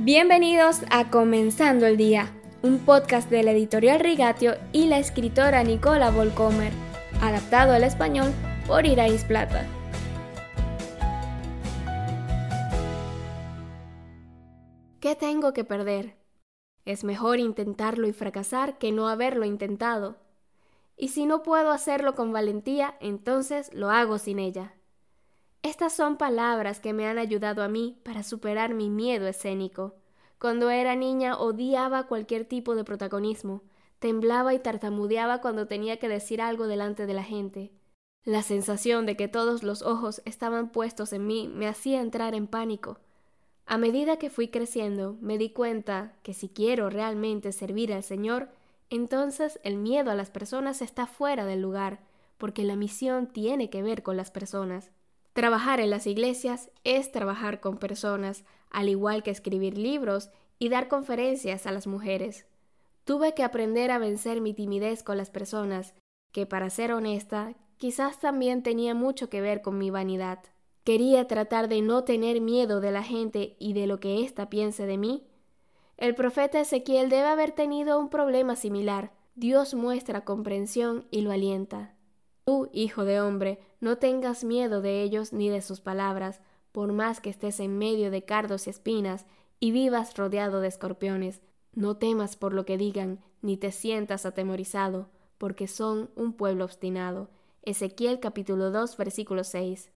Bienvenidos a Comenzando el Día, un podcast de la editorial Rigatio y la escritora Nicola Volcomer, adaptado al español por Irais Plata. ¿Qué tengo que perder? Es mejor intentarlo y fracasar que no haberlo intentado. Y si no puedo hacerlo con valentía, entonces lo hago sin ella. Estas son palabras que me han ayudado a mí para superar mi miedo escénico. Cuando era niña odiaba cualquier tipo de protagonismo, temblaba y tartamudeaba cuando tenía que decir algo delante de la gente. La sensación de que todos los ojos estaban puestos en mí me hacía entrar en pánico. A medida que fui creciendo, me di cuenta que si quiero realmente servir al Señor, entonces el miedo a las personas está fuera del lugar, porque la misión tiene que ver con las personas. Trabajar en las iglesias es trabajar con personas, al igual que escribir libros y dar conferencias a las mujeres. Tuve que aprender a vencer mi timidez con las personas, que para ser honesta, quizás también tenía mucho que ver con mi vanidad. Quería tratar de no tener miedo de la gente y de lo que ésta piense de mí. El profeta Ezequiel debe haber tenido un problema similar. Dios muestra comprensión y lo alienta. Tú, hijo de hombre, no tengas miedo de ellos ni de sus palabras, por más que estés en medio de cardos y espinas y vivas rodeado de escorpiones. No temas por lo que digan, ni te sientas atemorizado, porque son un pueblo obstinado. Ezequiel capítulo 2 versículo 6.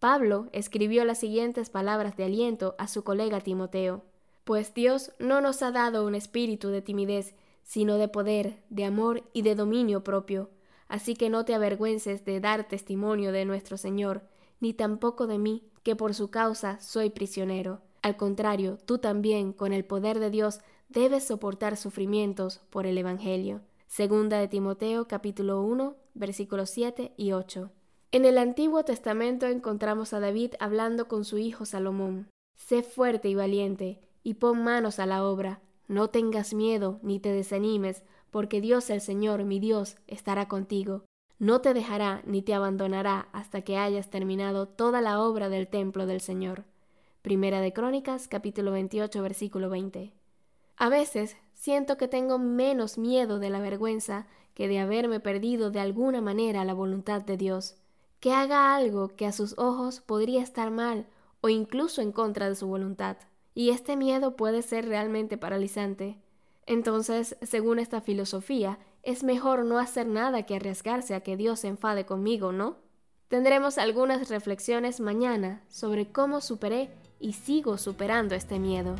Pablo escribió las siguientes palabras de aliento a su colega Timoteo. Pues Dios no nos ha dado un espíritu de timidez, sino de poder, de amor y de dominio propio. Así que no te avergüences de dar testimonio de nuestro Señor, ni tampoco de mí, que por su causa soy prisionero. Al contrario, tú también, con el poder de Dios, debes soportar sufrimientos por el Evangelio. Segunda de Timoteo capítulo 1, versículos 7 y 8. En el Antiguo Testamento encontramos a David hablando con su hijo Salomón. Sé fuerte y valiente, y pon manos a la obra. No tengas miedo ni te desanimes, porque Dios el Señor, mi Dios, estará contigo. No te dejará ni te abandonará hasta que hayas terminado toda la obra del templo del Señor. Primera de Crónicas, capítulo 28, versículo 20. A veces siento que tengo menos miedo de la vergüenza que de haberme perdido de alguna manera la voluntad de Dios, que haga algo que a sus ojos podría estar mal o incluso en contra de su voluntad. Y este miedo puede ser realmente paralizante. Entonces, según esta filosofía, es mejor no hacer nada que arriesgarse a que Dios se enfade conmigo, ¿no? Tendremos algunas reflexiones mañana sobre cómo superé y sigo superando este miedo.